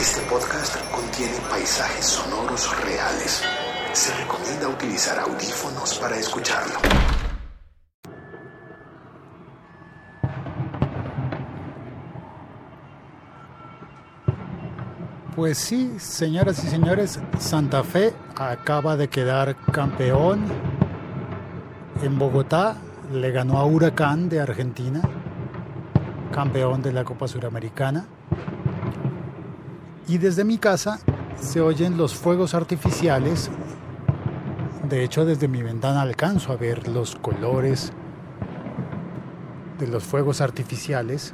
Este podcast contiene paisajes sonoros reales. Se recomienda utilizar audífonos para escucharlo. Pues sí, señoras y señores, Santa Fe acaba de quedar campeón en Bogotá, le ganó a Huracán de Argentina, campeón de la Copa Suramericana. Y desde mi casa se oyen los fuegos artificiales. De hecho, desde mi ventana alcanzo a ver los colores de los fuegos artificiales.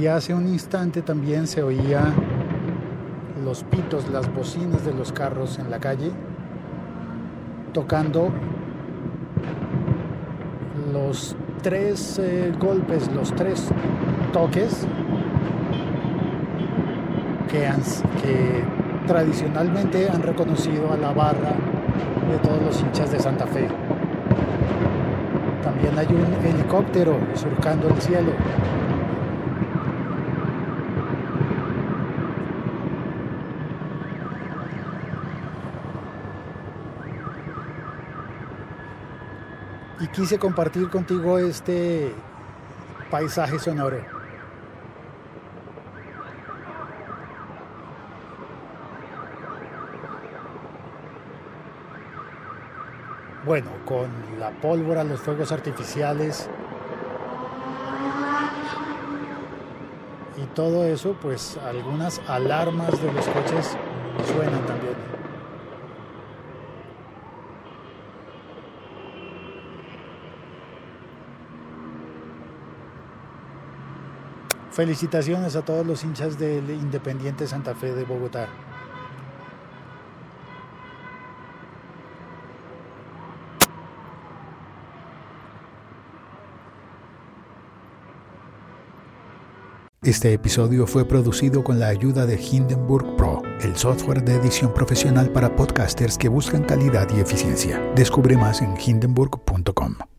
y hace un instante también se oía los pitos, las bocinas de los carros en la calle, tocando los tres eh, golpes, los tres toques que, han, que tradicionalmente han reconocido a la barra de todos los hinchas de Santa Fe. También hay un helicóptero surcando el cielo. Y quise compartir contigo este paisaje sonoro. Bueno, con la pólvora, los fuegos artificiales y todo eso, pues algunas alarmas de los coches suenan también. Felicitaciones a todos los hinchas del Independiente Santa Fe de Bogotá. Este episodio fue producido con la ayuda de Hindenburg Pro, el software de edición profesional para podcasters que buscan calidad y eficiencia. Descubre más en hindenburg.com.